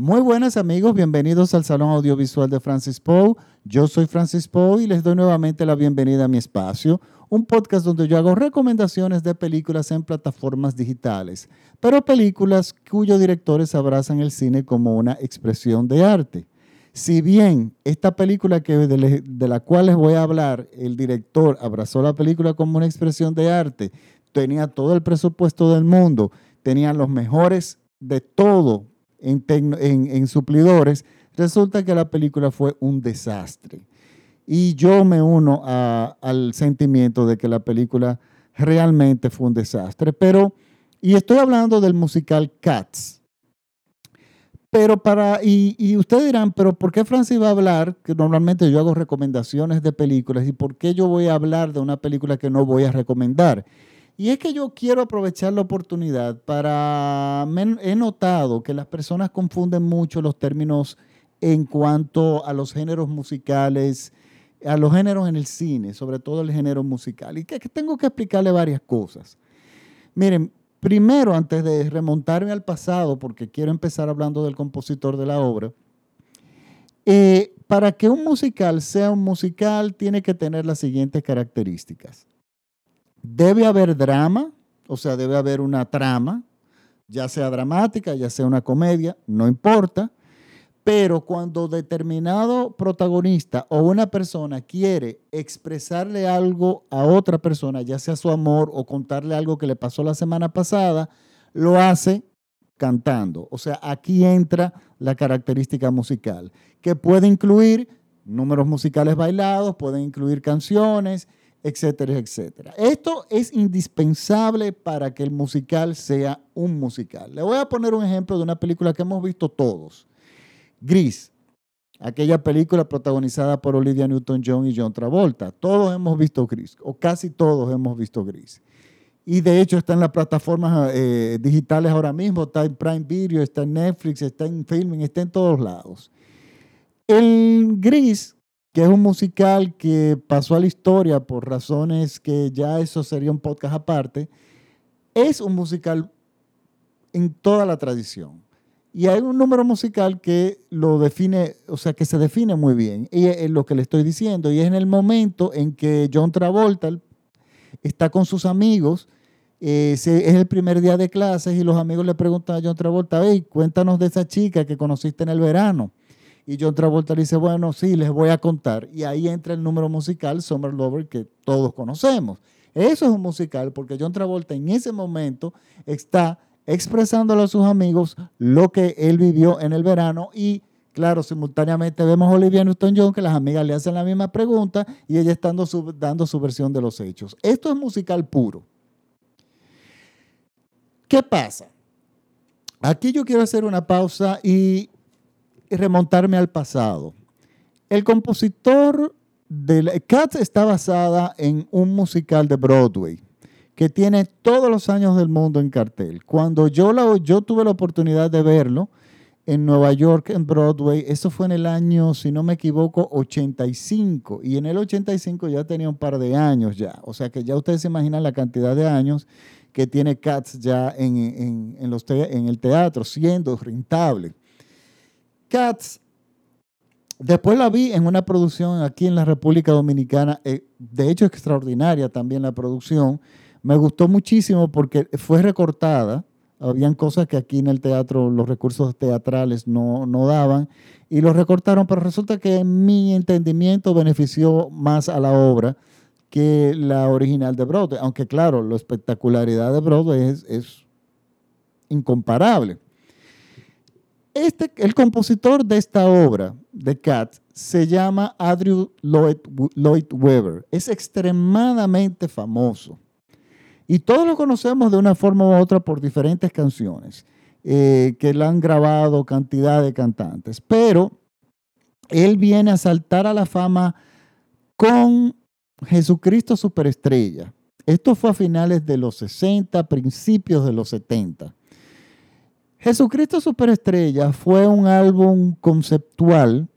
Muy buenas amigos, bienvenidos al Salón Audiovisual de Francis Poe. Yo soy Francis Poe y les doy nuevamente la bienvenida a mi espacio, un podcast donde yo hago recomendaciones de películas en plataformas digitales, pero películas cuyos directores abrazan el cine como una expresión de arte. Si bien esta película que, de, la cual les voy a hablar, el director abrazó la película como una expresión de arte, tenía todo el presupuesto del mundo, tenía los mejores de todo en, suplidores, resulta que la película fue un desastre. Y yo me uno al sentimiento de que la película realmente fue un desastre. Pero, y estoy hablando del musical Cats. Pero para, y, y ustedes dirán, pero ¿por qué Francis va a hablar? Que normalmente yo hago recomendaciones de películas, ¿y por qué yo voy a hablar de una película que no voy a recomendar? Y es que yo quiero aprovechar la oportunidad para... he notado que las personas confunden mucho los términos en cuanto a los géneros musicales, a los géneros en el cine, sobre todo el género musical. Y tengo que explicarle varias cosas. Miren, primero, antes de remontarme al pasado, porque quiero empezar hablando del compositor de la obra, eh, para que un musical sea un musical tiene que tener las siguientes características. Debe haber drama, o sea, debe haber una trama, ya sea dramática, ya sea una comedia, no importa. Pero cuando determinado protagonista o una persona quiere expresarle algo a otra persona, ya sea su amor o contarle algo que le pasó la semana pasada, lo hace cantando. O sea, aquí entra la característica musical, que puede incluir números musicales bailados, puede incluir canciones, etcétera, etcétera. Esto es indispensable para que el musical sea un musical. Le voy a poner un ejemplo de una película que hemos visto todos. Gris, aquella película protagonizada por Olivia Newton-John y John Travolta. Todos hemos visto Gris, o casi todos hemos visto Gris. Y de hecho está en las plataformas eh, digitales ahora mismo, está en Prime Video, está en Netflix, está en Filming, está en todos lados. El Gris es un musical que pasó a la historia por razones que ya eso sería un podcast aparte, es un musical en toda la tradición. Y hay un número musical que lo define, o sea, que se define muy bien. Y es lo que le estoy diciendo. Y es en el momento en que John Travolta está con sus amigos. Eh, es el primer día de clases y los amigos le preguntan a John Travolta, hey, cuéntanos de esa chica que conociste en el verano. Y John Travolta le dice, bueno, sí, les voy a contar. Y ahí entra el número musical Summer Lover que todos conocemos. Eso es un musical porque John Travolta en ese momento está expresándole a sus amigos lo que él vivió en el verano y claro, simultáneamente vemos a Olivia Newton-John que las amigas le hacen la misma pregunta y ella está dando su versión de los hechos. Esto es musical puro. ¿Qué pasa? Aquí yo quiero hacer una pausa y y remontarme al pasado. El compositor de Cats está basada en un musical de Broadway que tiene todos los años del mundo en cartel. Cuando yo, la, yo tuve la oportunidad de verlo en Nueva York, en Broadway, eso fue en el año, si no me equivoco, 85. Y en el 85 ya tenía un par de años ya. O sea que ya ustedes se imaginan la cantidad de años que tiene Cats ya en, en, los en el teatro, siendo rentable. Cats, después la vi en una producción aquí en la República Dominicana, eh, de hecho extraordinaria también la producción. Me gustó muchísimo porque fue recortada. Habían cosas que aquí en el teatro los recursos teatrales no, no daban y los recortaron, pero resulta que en mi entendimiento benefició más a la obra que la original de Broadway, aunque claro, la espectacularidad de Broadway es, es incomparable. Este, el compositor de esta obra, de Cats, se llama Andrew Lloyd, Webber. Es extremadamente famoso. Y todos lo conocemos de una forma u otra por diferentes canciones eh, que le han grabado cantidad de cantantes. Pero él viene a saltar a la fama con Jesucristo Superestrella. Esto fue a finales de los 60, principios de los 70. Jesucristo Superestrella fue un álbum conceptual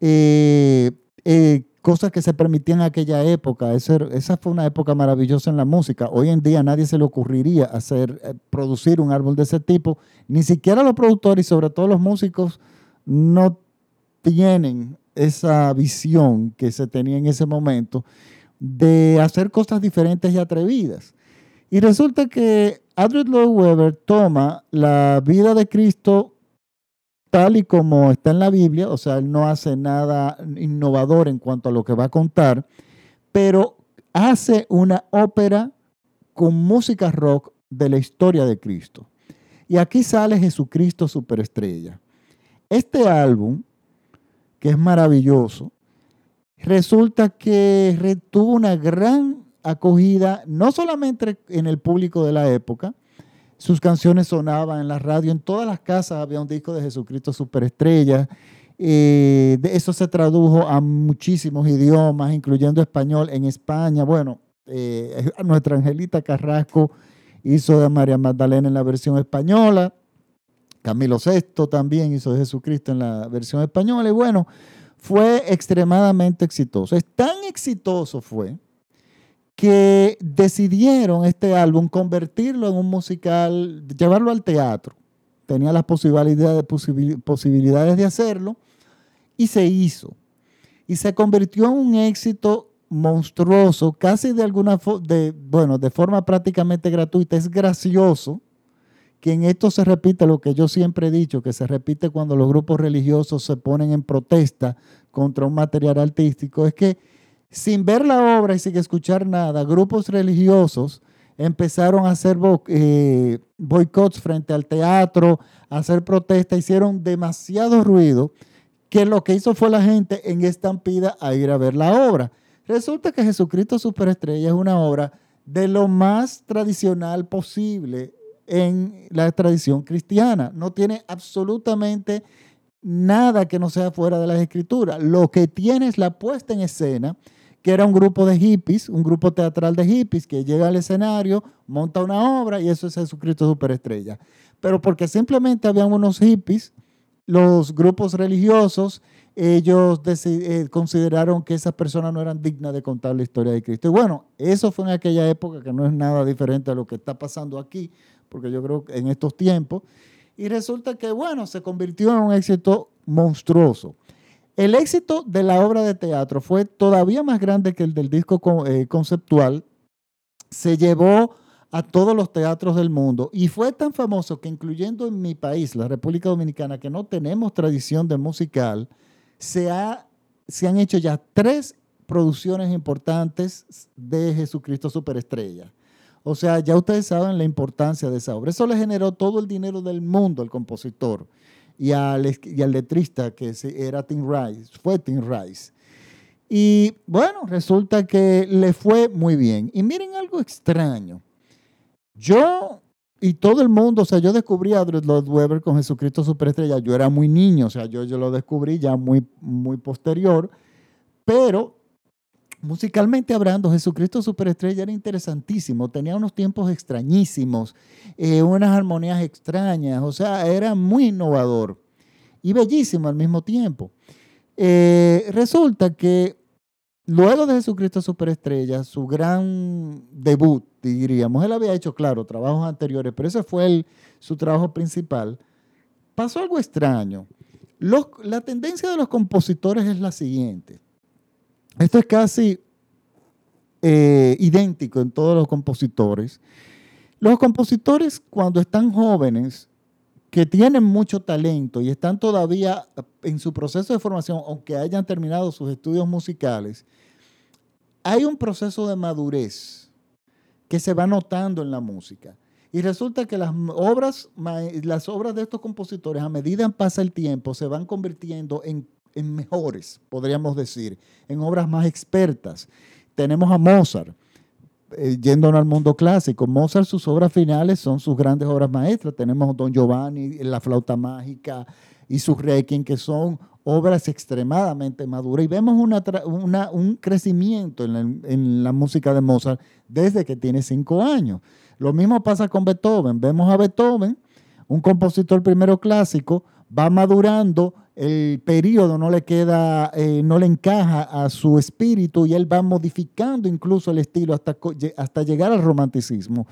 eh, eh, cosas que se permitían en aquella época. esa fue una época maravillosa en la música. Hoy en día nadie se le ocurriría hacer, eh, producir un árbol de ese tipo. Ni siquiera los productores y sobre todo los músicos no tienen esa visión que se tenía en ese momento de hacer cosas diferentes y atrevidas. Y resulta que Andrew Lloyd Webber toma la vida de Cristo tal y como está en la Biblia, o sea, él no hace nada innovador en cuanto a lo que va a contar, pero hace una ópera con música rock de la historia de Cristo. Y aquí sale Jesucristo Superestrella. Este álbum, que es maravilloso, resulta que tuvo una gran acogida, no solamente en el público de la época, sus canciones sonaban en la radio, en todas las casas había un disco de Jesucristo Superestrella. Eh, eso se tradujo a muchísimos idiomas, incluyendo español en España. Bueno, eh, nuestra Angelita Carrasco hizo de María Magdalena en la versión española. Camilo VI también hizo de Jesucristo en la versión española. Y bueno, fue extremadamente exitoso. Es tan exitoso fue que decidieron este álbum convertirlo en un musical, llevarlo al teatro. Tenía las posibilidades, posibilidades de hacerlo y se hizo. Y se convirtió en un éxito monstruoso, casi de alguna de, bueno, de forma prácticamente gratuita. Es gracioso que en esto se repite lo que yo siempre he dicho, que se repite cuando los grupos religiosos se ponen en protesta contra un material artístico, es que sin ver la obra y sin escuchar nada, grupos religiosos empezaron a hacer eh, boicots frente al teatro, a hacer protestas, hicieron demasiado ruido que lo que hizo fue la gente en estampida a ir a ver la obra. Resulta que Jesucristo Superestrella es una obra de lo más tradicional posible en la tradición cristiana. No tiene absolutamente nada que no sea fuera de las escrituras. Lo que tiene es la puesta en escena que era un grupo de hippies, un grupo teatral de hippies que llega al escenario, monta una obra y eso es Jesucristo Superestrella. Pero porque simplemente habían unos hippies, los grupos religiosos, ellos eh, consideraron que esas personas no eran dignas de contar la historia de Cristo. Y bueno, eso fue en aquella época que no es nada diferente a lo que está pasando aquí, porque yo creo que en estos tiempos. Y resulta que, bueno, se convirtió en un éxito monstruoso. El éxito de la obra de teatro fue todavía más grande que el del disco eh, conceptual. Se llevó a todos los teatros del mundo y fue tan famoso que incluyendo en mi país, la República Dominicana, que no tenemos tradición de musical, se, se han hecho ya tres producciones importantes de Jesucristo Superestrella. O sea, ya ustedes saben la importancia de esa obra. Eso le generó todo el dinero del mundo al compositor y al, y al letrista que era Tim Rice, fue Tim Rice. Y bueno, resulta que le fue muy bien. Y miren algo extraño. Yo y todo el mundo, o sea, yo descubrí a Lloyd Webber con Jesucristo Superestrella. Yo era muy niño, o sea, yo, yo lo descubrí ya muy, muy posterior. Pero musicalmente hablando, Jesucristo Superestrella era interesantísimo, tenía unos tiempos extrañísimos, eh, unas armonías extrañas, o sea, era muy innovador y bellísimo al mismo tiempo. Eh, resulta que luego de Jesucristo Superestrella, su gran debut, diríamos, él había hecho, claro, trabajos anteriores, pero ese fue su trabajo principal, pasó algo extraño. la tendencia de los compositores es la siguiente esto es casi eh, idéntico en todos los compositores. Los compositores cuando están jóvenes, que tienen mucho talento y están todavía en su proceso de formación, aunque hayan terminado sus estudios musicales, hay un proceso de madurez que se va notando en la música. Y resulta que las obras, las obras de estos compositores, a medida que pasa el tiempo, se van convirtiendo en en mejores, podríamos decir, en obras más expertas. Tenemos a Mozart, eh, yéndonos al mundo clásico. Mozart, sus obras finales son sus grandes obras maestras. Tenemos Don Giovanni, La flauta mágica y su Requiem, que son obras extremadamente maduras. Y vemos una, un crecimiento en la música de Mozart desde que tiene cinco años. Lo mismo pasa con Beethoven. Vemos a Beethoven, un compositor primero clásico, va madurando, el periodo no le queda, eh, no le encaja a su espíritu y él va modificando incluso el estilo hasta, hasta llegar al romanticismo.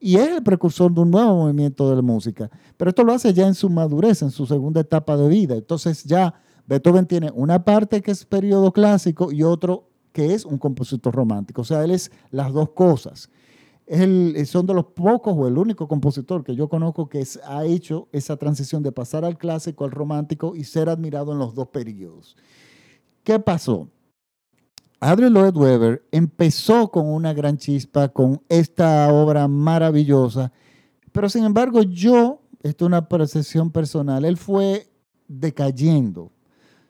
Y es el precursor de un nuevo movimiento de la música. Pero esto lo hace ya en su madurez, en su segunda etapa de vida. Entonces ya Beethoven tiene una parte que es periodo clásico y otro que es un compositor romántico. O sea, él es las dos cosas. El, son de los pocos o el único compositor que yo conozco que ha hecho esa transición de pasar al clásico al romántico y ser admirado en los dos periodos. ¿Qué pasó? Adrian Lloyd Webber empezó con una gran chispa, con esta obra maravillosa, pero sin embargo yo, esto es una percepción personal, él fue decayendo.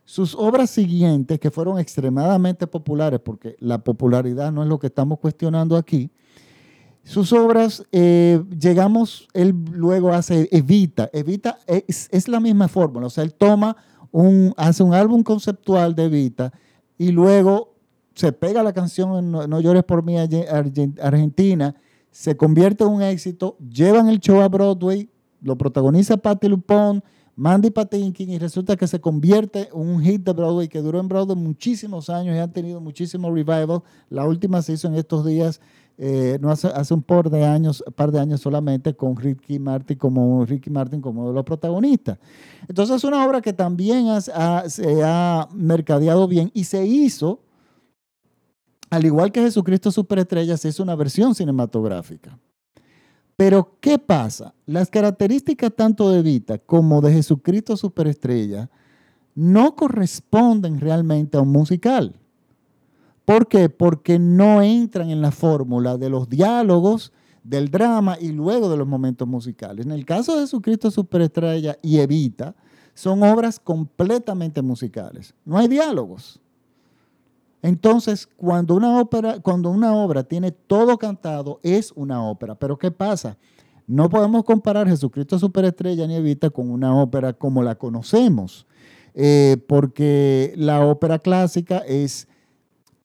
Sus obras siguientes, que fueron extremadamente populares, porque la popularidad no es lo que estamos cuestionando aquí, sus obras, eh, llegamos, él luego hace Evita. Evita es, la misma fórmula, o sea, él toma un, hace un álbum conceptual de Evita y luego se pega la canción en No, llores por mí Argentina, se convierte en un éxito, llevan el show a Broadway, lo protagoniza Patti LuPone, Mandy Patinkin y resulta que se convierte en un hit de Broadway que duró en Broadway muchísimos años y han tenido muchísimo revival. La última se hizo en estos días eh, no hace, hace, un par de años, par de años solamente con Ricky Martin como Ricky Martin como uno de los protagonistas. Entonces es una obra que también se ha mercadeado bien y se hizo, al igual que Jesucristo Superestrella, se hizo una versión cinematográfica. Pero ¿qué pasa? Las características tanto de Vita como de Jesucristo Superestrella no corresponden realmente a un musical. ¿Por qué? Porque no entran en la fórmula de los diálogos, del drama y luego de los momentos musicales. En el caso de Jesucristo Superestrella y Evita, son obras completamente musicales. No hay diálogos. Entonces, cuando una, obra tiene todo cantado, es una ópera. Pero ¿qué pasa? No podemos comparar Jesucristo Superestrella ni Evita con una ópera como la conocemos, eh, porque la ópera clásica es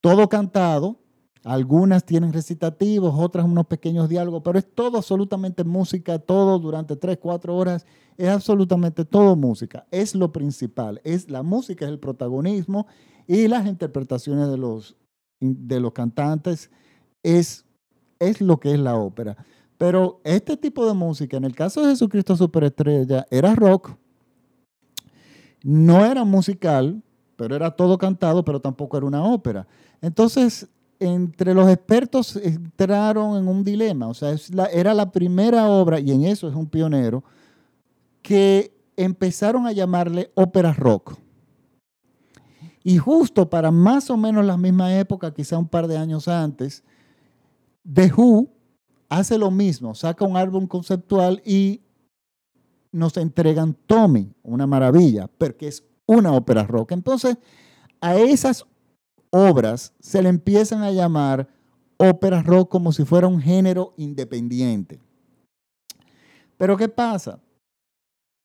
todo cantado. Algunas tienen recitativos, otras unos pequeños diálogos, pero es todo absolutamente música, todo durante tres, cuatro horas, es absolutamente todo música. Es lo principal, es la música, es el protagonismo y las interpretaciones de los, de los cantantes es, es lo que es la ópera. Pero este tipo de música, en el caso de Jesucristo Superestrella, era rock, no era musical, pero era todo cantado, pero tampoco era una ópera. Entonces, entre los expertos entraron en un dilema, o sea, era la primera obra, y en eso es un pionero, que empezaron a llamarle ópera rock. Y justo para más o menos la misma época, quizá un par de años antes, The Who hace lo mismo, saca un álbum conceptual y nos entregan Tommy, una maravilla, porque es una ópera rock. Entonces, a esas obras se le empiezan a llamar ópera rock como si fuera un género independiente. Pero ¿qué pasa?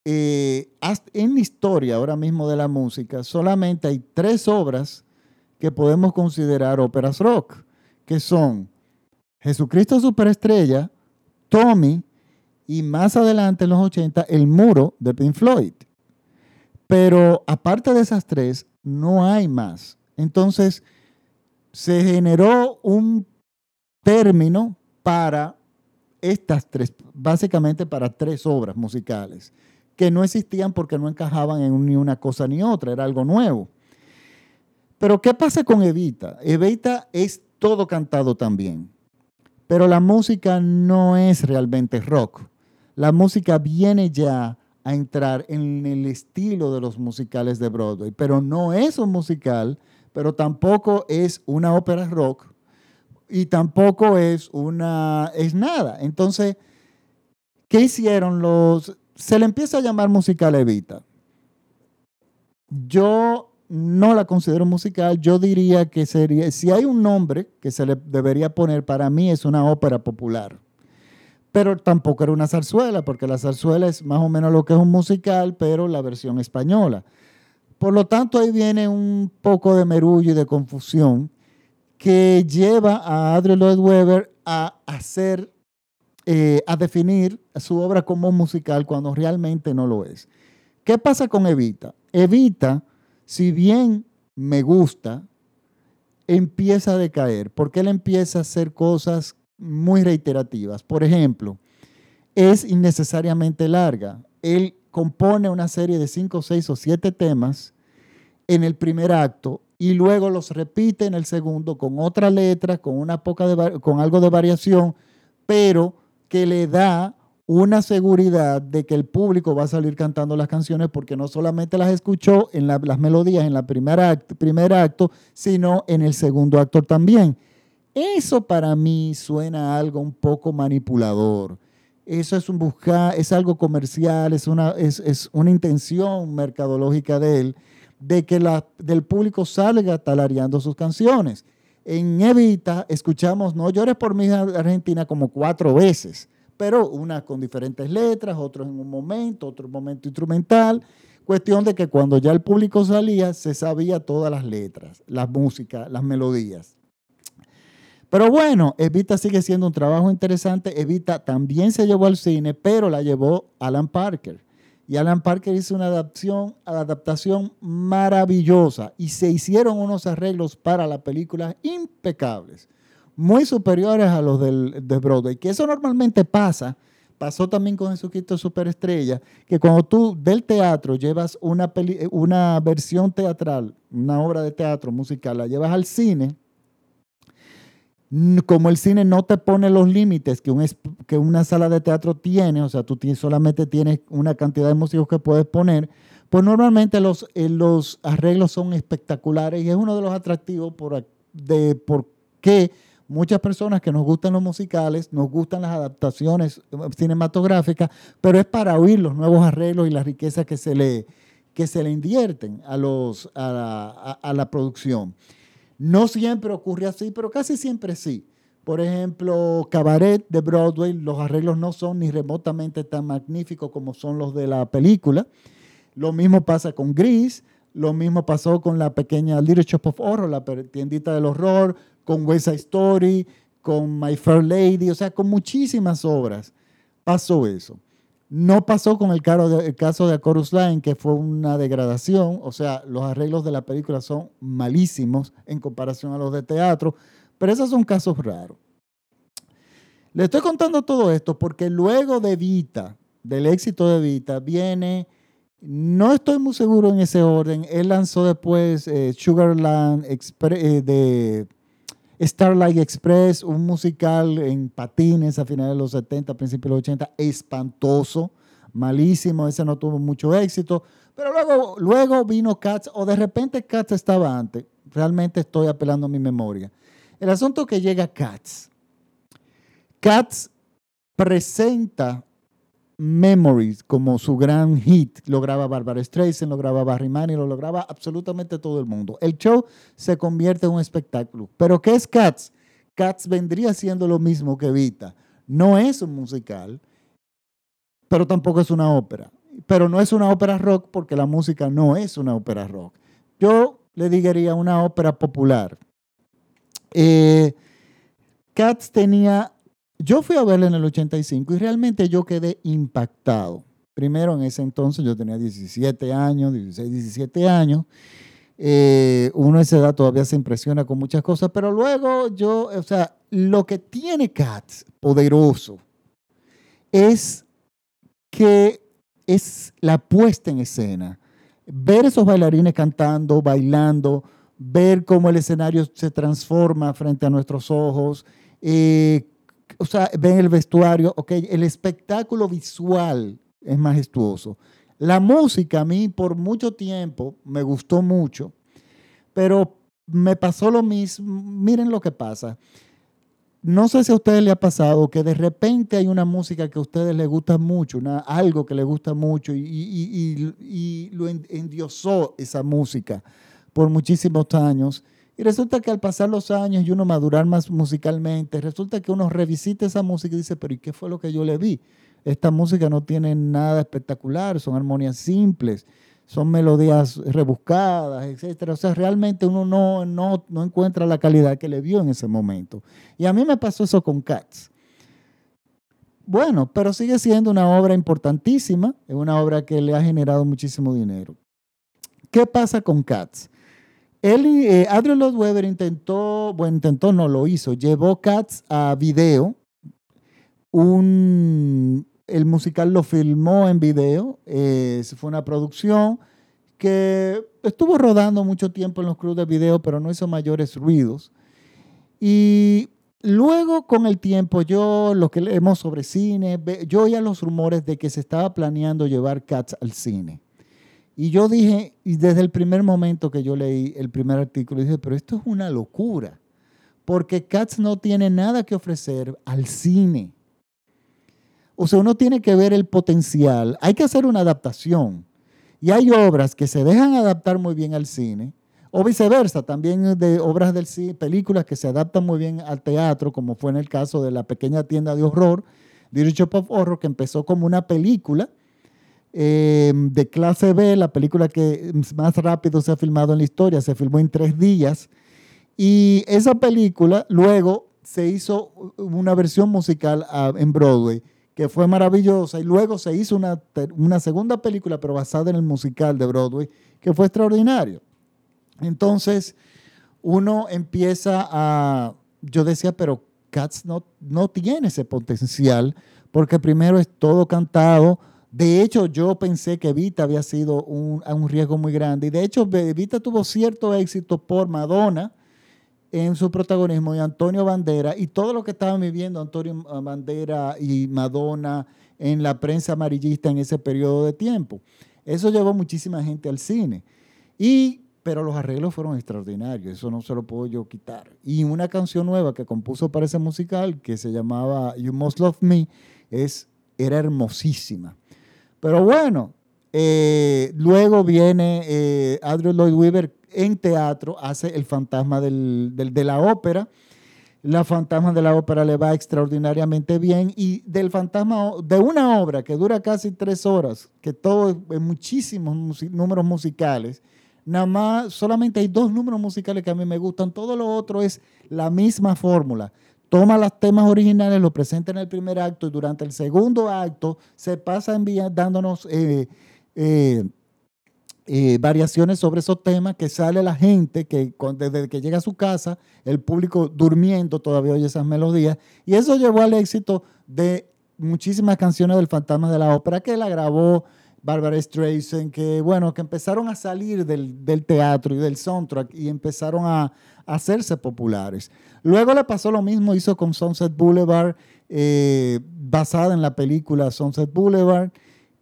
Eh, en la historia ahora mismo de la música solamente hay tres obras que podemos considerar óperas rock, que son Jesucristo Superestrella, Tommy y más adelante en los 80 El Muro de Pink Floyd. Pero aparte de esas tres, no hay más. Entonces, se generó un término para estas tres, básicamente para tres obras musicales, que no existían porque no encajaban en ni una cosa ni otra, era algo nuevo. Pero ¿qué pasa con Evita? Evita es todo cantado también, pero la música no es realmente rock. La música viene ya a entrar en el estilo de los musicales de Broadway, pero no es un musical pero tampoco es una ópera rock y tampoco es una, es nada. Entonces, ¿qué hicieron los? Se le empieza a llamar musical Evita. Yo no la considero musical, yo diría que sería, si hay un nombre que se le debería poner, para mí es una ópera popular. Pero tampoco era una zarzuela, porque la zarzuela es más o menos lo que es un musical, pero la versión española. Por lo tanto, ahí viene un poco de merullo y de confusión que lleva a Adrian Lloyd Webber a hacer, eh, a definir su obra como musical cuando realmente no lo es. ¿Qué pasa con Evita? Evita, si bien me gusta, empieza a decaer, porque él empieza a hacer cosas muy reiterativas. Por ejemplo, es innecesariamente larga. Él compone una serie de cinco, seis o siete temas en el primer acto y luego los repite en el segundo con otra letra, con, una poca con algo de variación, pero que le da una seguridad de que el público va a salir cantando las canciones porque no solamente las escuchó en las melodías en el primer acto, primer acto, sino en el segundo acto también. Eso para mí suena algo un poco manipulador. Eso es un buscar, es algo comercial, es una, es, es una intención mercadológica de él, de que la, del público salga talareando sus canciones. En Evita escuchamos No llores por mí Argentina como cuatro veces pero una con diferentes letras, otros en un momento, otro momento instrumental. Cuestión de que cuando ya el público salía, se sabía todas las letras, las músicas, las melodías. Pero bueno, Evita sigue siendo un trabajo interesante. Evita también se llevó al cine, pero la llevó Alan Parker. Y Alan Parker hizo una adaptación, adaptación maravillosa y se hicieron unos arreglos para la película impecables muy superiores a los del, de Broadway, que eso normalmente pasa. Pasó también con Jesucristo Superestrella, que cuando tú del teatro llevas una, una versión teatral, una obra de teatro musical, la llevas al cine, como el cine no te pone los límites que, un, que una sala de teatro tiene, o sea, tú solamente tienes una cantidad de músicos que puedes poner, pues normalmente los, eh, los arreglos son espectaculares y es uno de los atractivos por, de por qué muchas personas que nos gustan los musicales, nos gustan las adaptaciones eh, cinematográficas, pero es para oír los nuevos arreglos y las riquezas que se le, que se le invierten a, los, a, la, producción. No siempre ocurre así, pero casi siempre sí. Por ejemplo, Cabaret de Broadway, los arreglos no son ni remotamente tan magníficos como son los de la película. Lo mismo pasa con Gris, lo mismo pasó con la pequeña Little Shop of Horror, la tiendita del horror, con West Side Story, con My Fair Lady, o sea, con muchísimas obras pasó eso. No pasó con el, caso de Chorus Line, que fue una degradación, o sea, los arreglos de la película son malísimos en comparación a los de teatro, pero esos son casos raros. Le estoy contando todo esto porque luego de Vita, del éxito de Vita, viene, no estoy muy seguro en ese orden, él lanzó después eh, Sugarland eh, de Starlight Express, un musical en patines a finales de los 70, principios de los 80, espantoso, malísimo, ese no tuvo mucho éxito. Pero luego, luego vino Cats, o de repente Cats estaba antes. Realmente estoy apelando a mi memoria. El asunto que llega Cats. Cats presenta Memories como su gran hit. Lo graba Barbara Streisand, lo graba Barry Manning, lo graba absolutamente todo el mundo. El show se convierte en un espectáculo. ¿Pero qué es Cats? Cats vendría siendo lo mismo que Vita. No es un musical, pero tampoco es una ópera. Pero no es una ópera rock porque la música no es una ópera rock. Yo le diría una ópera popular. Eh, Cats tenía yo fui a verla en el 85 y realmente yo quedé impactado. Primero, en ese entonces yo tenía 17 años, 16, 17 años. Eh, uno a esa edad todavía se impresiona con muchas cosas, pero luego yo, o sea, lo que tiene Cats poderoso es que es la puesta en escena. Ver esos bailarines cantando, bailando, ver cómo el escenario se transforma frente a nuestros ojos, eh, o sea, ven el vestuario, ok, el espectáculo visual es majestuoso. La música a mí por mucho tiempo me gustó mucho, pero me pasó lo mismo. Miren lo que pasa. No sé si a ustedes les ha pasado que de repente hay una música que a ustedes les gusta mucho, algo que les gusta mucho y, y lo endiosó esa música por muchísimos años y resulta que al pasar los años y uno madurar más musicalmente, resulta que uno revisita esa música y dice, pero ¿y qué fue lo que yo le vi? Esta música no tiene nada espectacular, son armonías simples, son melodías rebuscadas, etc. O sea, realmente uno no, no, no encuentra la calidad que le vio en ese momento. Y a mí me pasó eso con Cats. bueno, pero sigue siendo una obra importantísima, es una obra que le ha generado muchísimo dinero. ¿Qué pasa con Cats? Él, eh, Adrian Lloyd Webber intentó, bueno, intentó, no lo hizo, llevó Cats a video. Un, el musical lo filmó en video, eh, fue una producción que estuvo rodando mucho tiempo en los clubes de video, pero no hizo mayores ruidos. Y luego, con el tiempo, yo, lo que leemos sobre cine, yo oía los rumores de que se estaba planeando llevar Cats al cine. Y yo dije, y desde el primer momento que yo leí el primer artículo, dije, pero esto es una locura, porque Cats no tiene nada que ofrecer al cine. O sea, uno tiene que ver el potencial. Hay que hacer una adaptación. Y hay obras que se dejan adaptar muy bien al cine, o viceversa, también de obras del cine, películas que se adaptan muy bien al teatro, como fue en el caso de La Pequeña Tienda de Horror, Direct of Horror, que empezó como una película eh, de clase B, la película que más rápido se ha filmado en la historia, se filmó en tres días. Y esa película luego se hizo una versión musical ah, en Broadway, que fue maravillosa. Y luego se hizo una, una segunda película, pero basada en el musical de Broadway, que fue extraordinario. Entonces, uno empieza a, yo decía, pero Cats no, no tiene ese potencial, porque primero es todo cantado, de hecho, yo pensé que Evita había sido un, un riesgo muy grande. Y de hecho, Evita tuvo cierto éxito por Madonna en su protagonismo y Antonio Bandera y todo lo que estaban viviendo Antonio Bandera y Madonna en la prensa amarillista en ese periodo de tiempo. Eso llevó muchísima gente al cine. Y, pero los arreglos fueron extraordinarios, eso no se lo puedo yo quitar. Y una canción nueva que compuso para ese musical, que se llamaba You Must Love Me, es, era hermosísima. Pero bueno, eh, luego viene eh, Andrew Lloyd Webber en teatro, hace El fantasma de la ópera. La fantasma de la ópera le va extraordinariamente bien y del fantasma de una obra que dura casi tres horas, que todo en muchísimos números musicales, nada más solamente hay dos números musicales que a mí me gustan, todo lo otro es la misma fórmula toma los temas originales, los presenta en el primer acto y durante el segundo acto se pasa dándonos eh, eh, eh, variaciones sobre esos temas que sale la gente, que desde que llega a su casa, el público durmiendo todavía oye esas melodías. Y eso llevó al éxito de muchísimas canciones del Fantasma de la Ópera que la grabó Barbara Streisand, que bueno, que empezaron a salir del, del teatro y del soundtrack y empezaron a, hacerse populares. Luego le pasó lo mismo, hizo con Sunset Boulevard, eh, basada en la película Sunset Boulevard.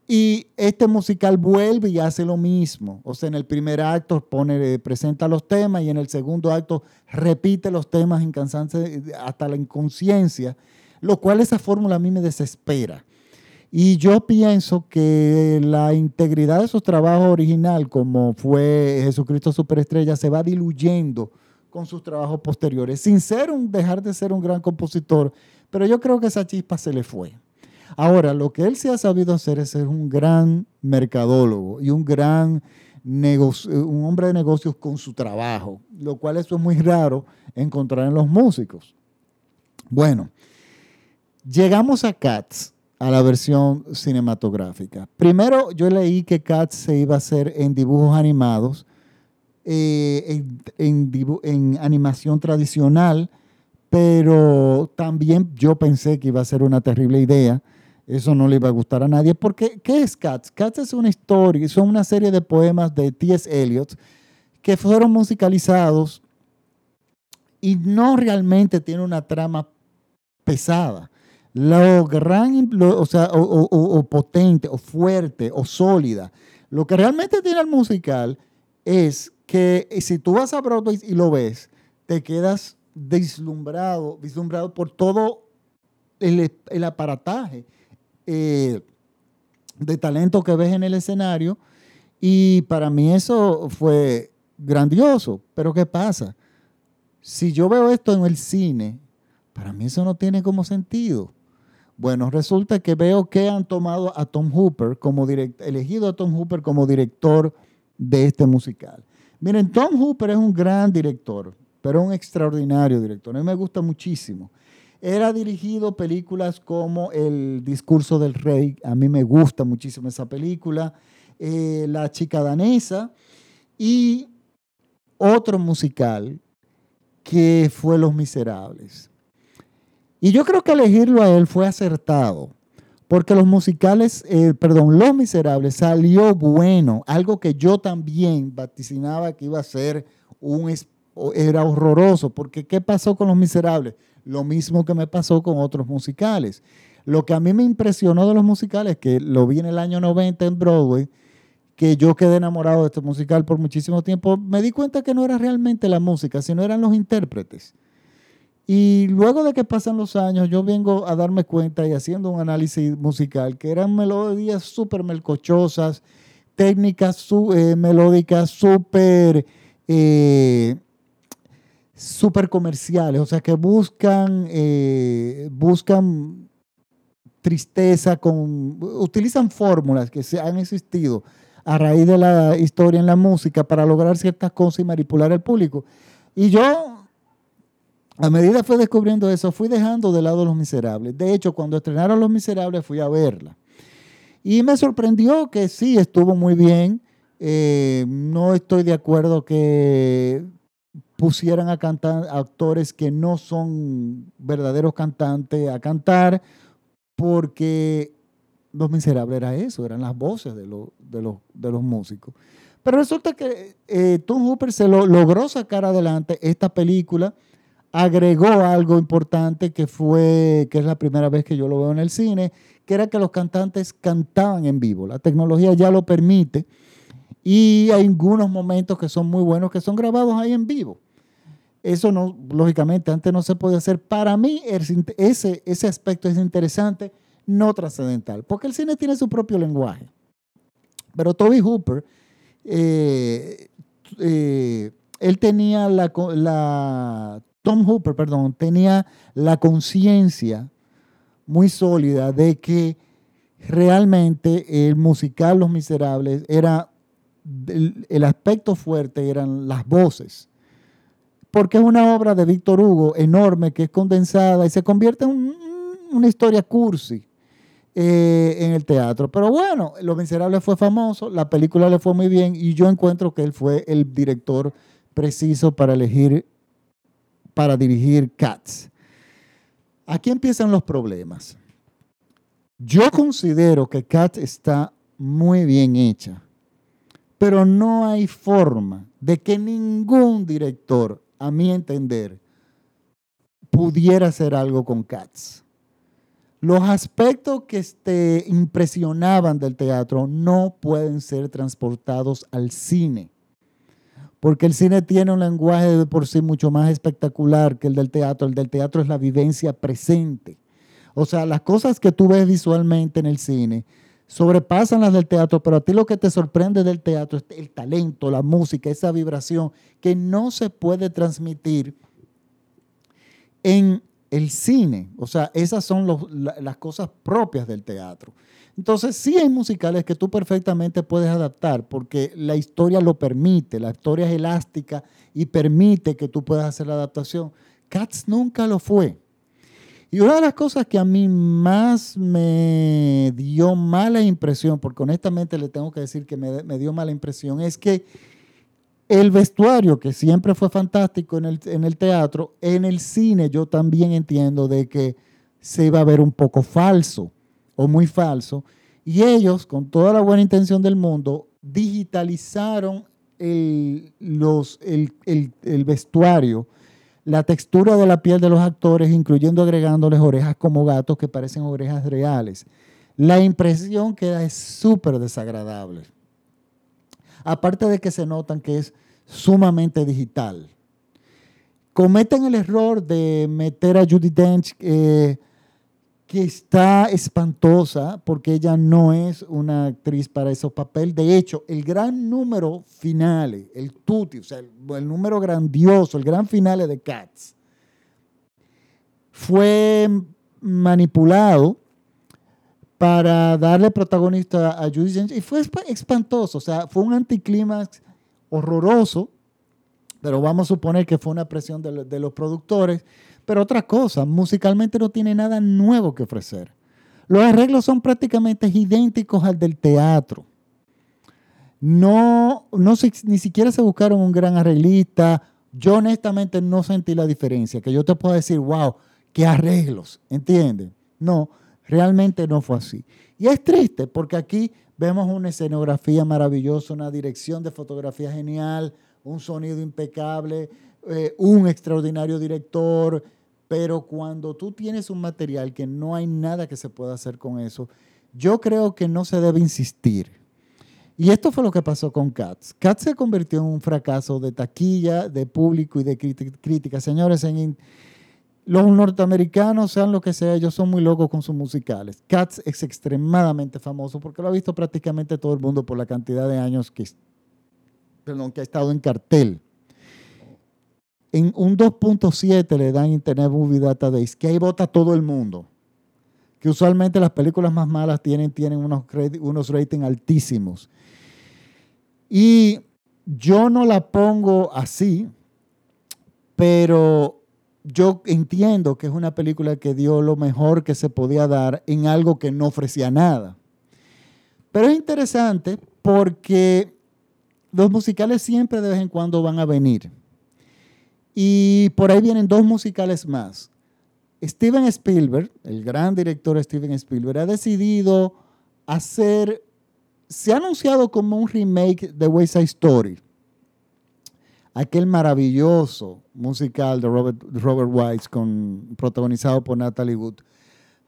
Y este musical vuelve y hace lo mismo. O sea, en el primer acto pone, eh, presenta los temas y en el segundo acto repite los temas incansantes hasta la inconsciencia, lo cual esa fórmula a mí me desespera. Y yo pienso que la integridad de su trabajo original, como fue Jesucristo Superestrella, se va diluyendo con sus trabajos posteriores, sin ser un, dejar de ser un gran compositor, pero yo creo que esa chispa se le fue. Ahora, lo que él se ha sabido hacer es ser un gran mercadólogo y un gran negocio, un hombre de negocios con su trabajo, lo cual eso es muy raro encontrar en los músicos. Bueno, llegamos a Cats, a la versión cinematográfica. Primero, yo leí que Cats se iba a hacer en dibujos animados eh, en, animación tradicional, pero también yo pensé que iba a ser una terrible idea. Eso no le iba a gustar a nadie. Porque, ¿qué es Cats? Cats es una historia, son una serie de poemas de T.S. Eliot que fueron musicalizados y no realmente tiene una trama pesada. Lo gran, o sea, o, potente, o fuerte, o sólida. Lo que realmente tiene el musical es que si tú vas a Broadway y lo ves, te quedas deslumbrado, vislumbrado por todo el, aparataje eh, de talento que ves en el escenario. Y para mí eso fue grandioso. Pero ¿qué pasa? Si yo veo esto en el cine, para mí eso no tiene como sentido. Bueno, resulta que veo que han tomado a Tom Hooper como elegido a Tom Hooper como director de este musical. Miren, Tom Hooper es un gran director, pero un extraordinario director. A mí me gusta muchísimo. Era dirigido películas como El discurso del rey, a mí me gusta muchísimo esa película, eh, La chica danesa y otro musical que fue Los Miserables. Y yo creo que elegirlo a él fue acertado, porque los musicales, eh, perdón, Los Miserables salió bueno, algo que yo también vaticinaba que iba a ser un, era horroroso, porque ¿qué pasó con Los Miserables? Lo mismo que me pasó con otros musicales. Lo que a mí me impresionó de los musicales, que lo vi en el año 90 en Broadway, que yo quedé enamorado de este musical por muchísimo tiempo, me di cuenta que no era realmente la música, sino eran los intérpretes. Y luego de que pasan los años, yo vengo a darme cuenta y haciendo un análisis musical, que eran melodías súper melcochosas, técnicas eh, melódicas súper eh, super comerciales, o sea, que buscan, eh, buscan tristeza, con, utilizan fórmulas que se han existido a raíz de la historia en la música para lograr ciertas cosas y manipular al público. Y yo a medida fue descubriendo eso, fui dejando de lado Los Miserables. De hecho, cuando estrenaron Los Miserables, fui a verla. Y me sorprendió que sí, estuvo muy bien. Eh, no estoy de acuerdo que pusieran a cantar actores que no son verdaderos cantantes a cantar, porque Los Miserables era eso, eran las voces de, de, de los músicos. Pero resulta que eh, Tom Hooper se lo, logró sacar adelante esta película agregó algo importante que fue, que es la primera vez que yo lo veo en el cine, que era que los cantantes cantaban en vivo. La tecnología ya lo permite y hay algunos momentos que son muy buenos que son grabados ahí en vivo. Eso no, lógicamente, antes no se podía hacer. Para mí, ese, ese aspecto es interesante, no trascendental, porque el cine tiene su propio lenguaje. Pero Toby Hooper, eh, eh, él tenía la, la Tom Hooper, perdón, tenía la conciencia muy sólida de que realmente el musical Los Miserables era el, aspecto fuerte eran las voces. Porque es una obra de Víctor Hugo enorme que es condensada y se convierte en una historia cursi eh, en el teatro. Pero bueno, Los Miserables fue famoso, la película le fue muy bien y yo encuentro que él fue el director preciso para elegir para dirigir Cats. Aquí empiezan los problemas. Yo considero que Cats está muy bien hecha, pero no hay forma de que ningún director, a mi entender, pudiera hacer algo con Cats. Los aspectos que te impresionaban del teatro no pueden ser transportados al cine porque el cine tiene un lenguaje de por sí mucho más espectacular que el del teatro. El del teatro es la vivencia presente. O sea, las cosas que tú ves visualmente en el cine sobrepasan las del teatro, pero a ti lo que te sorprende del teatro es el talento, la música, esa vibración que no se puede transmitir en el cine. O sea, esas son las cosas propias del teatro. Entonces, sí hay musicales que tú perfectamente puedes adaptar porque la historia lo permite, la historia es elástica y permite que tú puedas hacer la adaptación. Cats nunca lo fue. Y una de las cosas que a mí más me dio mala impresión, porque honestamente le tengo que decir que me, dio mala impresión, es que el vestuario, que siempre fue fantástico en el, en el teatro, en el cine yo también entiendo de que se iba a ver un poco falso o muy falso. Y ellos, con toda la buena intención del mundo, digitalizaron el, los, el, el, vestuario, la textura de la piel de los actores, incluyendo agregándoles orejas como gatos que parecen orejas reales. La impresión que es súper desagradable. Aparte de que se notan que es sumamente digital. Cometen el error de meter a Judy Dench eh, que está espantosa porque ella no es una actriz para ese papel. De hecho, el gran número final, el tutti, o sea, el, número grandioso, el gran final de Cats, fue manipulado para darle protagonista a Judy Dench y fue espantoso, o sea, fue un anticlímax horroroso pero vamos a suponer que fue una presión de, de los productores. Pero otra cosa, musicalmente no tiene nada nuevo que ofrecer. Los arreglos son prácticamente idénticos al del teatro. No, no ni siquiera se buscaron un gran arreglista. Yo honestamente no sentí la diferencia, que yo te puedo decir, wow, qué arreglos, ¿entiendes? No, realmente no fue así. Y es triste porque aquí vemos una escenografía maravillosa, una dirección de fotografía genial, un sonido impecable, eh, un extraordinario director, pero cuando tú tienes un material que no hay nada que se pueda hacer con eso, yo creo que no se debe insistir. Y esto fue lo que pasó con Cats. Cats se convirtió en un fracaso de taquilla, de público y de crítica. Señores, los norteamericanos, sean lo que sea, ellos son muy locos con sus musicales. Cats es extremadamente famoso porque lo ha visto prácticamente todo el mundo por la cantidad de años que, perdón, que ha estado en cartel en un 2.7 le dan Internet Movie Database, que ahí vota todo el mundo. Que usualmente las películas más malas tienen, unos, unos ratings altísimos. Y yo no la pongo así, pero yo entiendo que es una película que dio lo mejor que se podía dar en algo que no ofrecía nada. Pero es interesante porque los musicales siempre de vez en cuando van a venir. Y por ahí vienen dos musicales más. Steven Spielberg, el gran director Steven Spielberg, ha decidido hacer, se ha anunciado como un remake de West Side Story, aquel maravilloso musical de Robert, Robert con, protagonizado por Natalie Wood.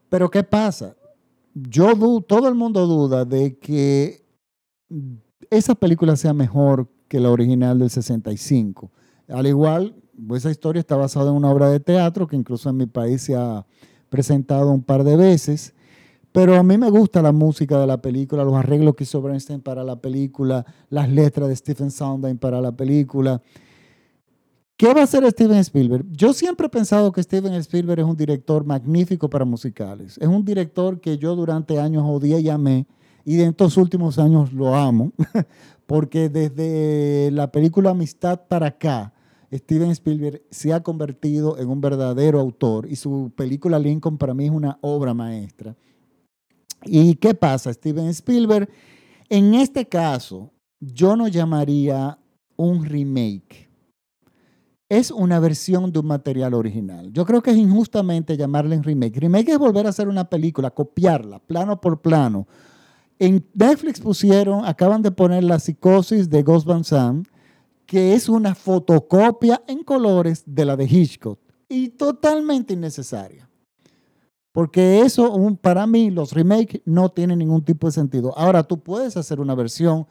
Pero ¿qué pasa? Yo todo el mundo duda de que esa película sea mejor que la original del 65. Al igual esa historia está basada en una obra de teatro que incluso en mi país se ha presentado un par de veces. Pero a mí me gusta la música de la película, los arreglos que hizo Bernstein para la película, las letras de Stephen Sondheim para la película. ¿Qué va a hacer Steven Spielberg? Yo siempre he pensado que Steven Spielberg es un director magnífico para musicales. Es un director que yo durante años odié y amé, y de estos últimos años lo amo, porque desde la película Amistad para acá, Steven Spielberg se ha convertido en un verdadero autor y su película Lincoln para mí es una obra maestra. ¿Y qué pasa? Steven Spielberg, en este caso, yo no llamaría un remake. Es una versión de un material original. Yo creo que es injustamente llamarle un remake. Remake es volver a hacer una película, copiarla, plano por plano. En Netflix pusieron, acaban de poner la psicosis de Ghost Van que es una fotocopia en colores de la de Hitchcock y totalmente innecesaria. Porque eso, para mí, los remakes no tienen ningún tipo de sentido. Ahora, tú puedes hacer una versión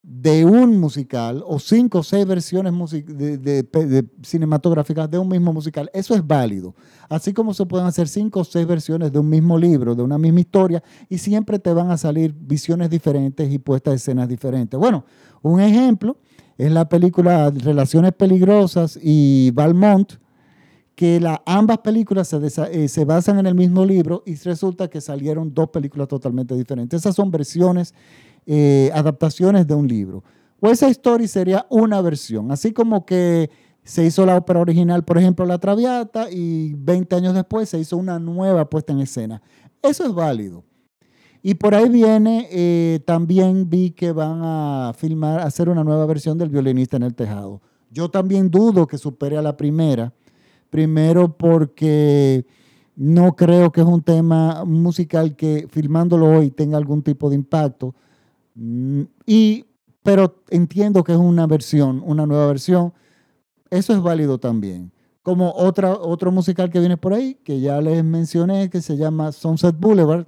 de un musical o cinco o seis versiones de, cinematográficas de un mismo musical. Eso es válido. Así como se pueden hacer cinco o seis versiones de un mismo libro, de una misma historia, y siempre te van a salir visiones diferentes y puestas de escenas diferentes. Bueno, un ejemplo es la película Relaciones Peligrosas y Valmont, que ambas películas se, eh, se, basan en el mismo libro y resulta que salieron dos películas totalmente diferentes. Esas son versiones, eh, adaptaciones de un libro. O esa historia sería una versión, así como que se hizo la ópera original, por ejemplo, La Traviata, y 20 años después se hizo una nueva puesta en escena. Eso es válido. Y por ahí viene, eh, también vi que van a filmar, hacer una nueva versión del violinista en el tejado. Yo también dudo que supere a la primera. Primero porque no creo que es un tema musical que filmándolo hoy tenga algún tipo de impacto. Mm, y, pero entiendo que es una versión, una nueva versión. Eso es válido también. Como otra, otro musical que viene por ahí, que ya les mencioné, que se llama Sunset Boulevard,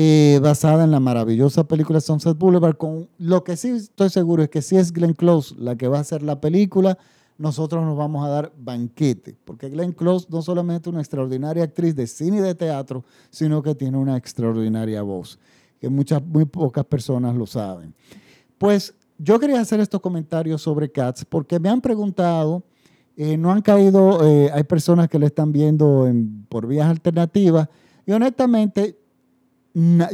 eh, basada en la maravillosa película Sunset Boulevard. Con, lo que sí estoy seguro es que si es Glenn Close la que va a hacer la película, nosotros nos vamos a dar banquete, porque Glenn Close no solamente es una extraordinaria actriz de cine y de teatro, sino que tiene una extraordinaria voz, que muchas, muy pocas personas lo saben. Pues yo quería hacer estos comentarios sobre Cats porque me han preguntado, eh, no han caído, eh, hay personas que le están viendo por vías alternativas, y honestamente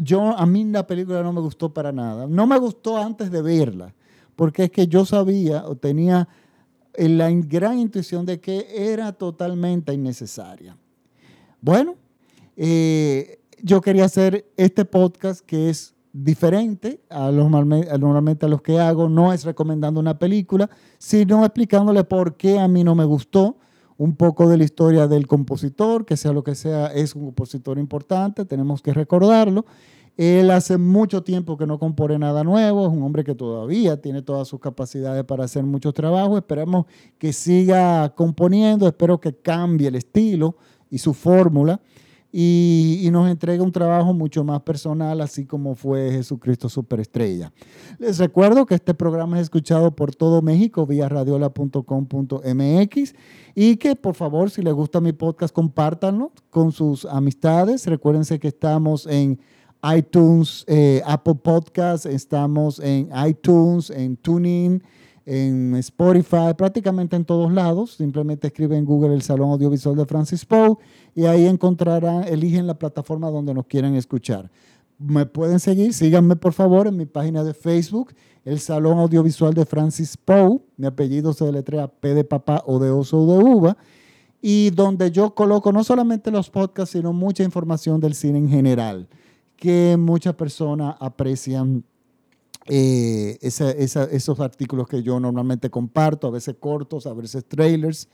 yo, a mí la película no me gustó para nada. No me gustó antes de verla, porque es que yo sabía o tenía la gran intuición de que era totalmente innecesaria. Bueno, eh, yo quería hacer este podcast que es diferente a, los, normalmente a los que hago. No es recomendando una película, sino explicándole por qué a mí no me gustó. Un poco de la historia del compositor, que sea lo que sea, es un compositor importante, tenemos que recordarlo. Él hace mucho tiempo que no compone nada nuevo, es un hombre que todavía tiene todas sus capacidades para hacer muchos trabajos. Esperemos que siga componiendo, espero que cambie el estilo y su fórmula y, nos entrega un trabajo mucho más personal, así como fue Jesucristo Superestrella. Les recuerdo que este programa es escuchado por todo México vía radiola.com.mx y que por favor, si les gusta mi podcast, compártanlo con sus amistades. Recuérdense que estamos en iTunes, eh, Apple Podcasts, estamos en iTunes, en TuneIn en Spotify, prácticamente en todos lados. Simplemente escriben en Google el Salón Audiovisual de Francis Poe y ahí encontrarán, eligen la plataforma donde nos quieran escuchar. Me pueden seguir, síganme por favor en mi página de Facebook, el Salón Audiovisual de Francis Poe. Mi apellido se deletrea P de papá o de oso o de uva. Y donde yo coloco no solamente los podcasts, sino mucha información del cine en general, que muchas personas aprecian eh, esos artículos que yo normalmente comparto, a veces cortos, a veces trailers.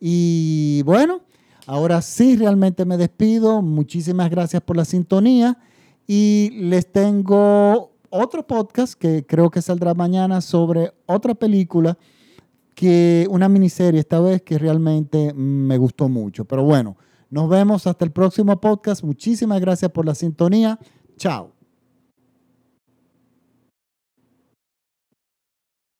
Y bueno, ahora sí realmente me despido. Muchísimas gracias por la sintonía y les tengo otro podcast que creo que saldrá mañana sobre otra película que una miniserie esta vez que realmente me gustó mucho. Pero bueno, nos vemos hasta el próximo podcast. Muchísimas gracias por la sintonía. Chao.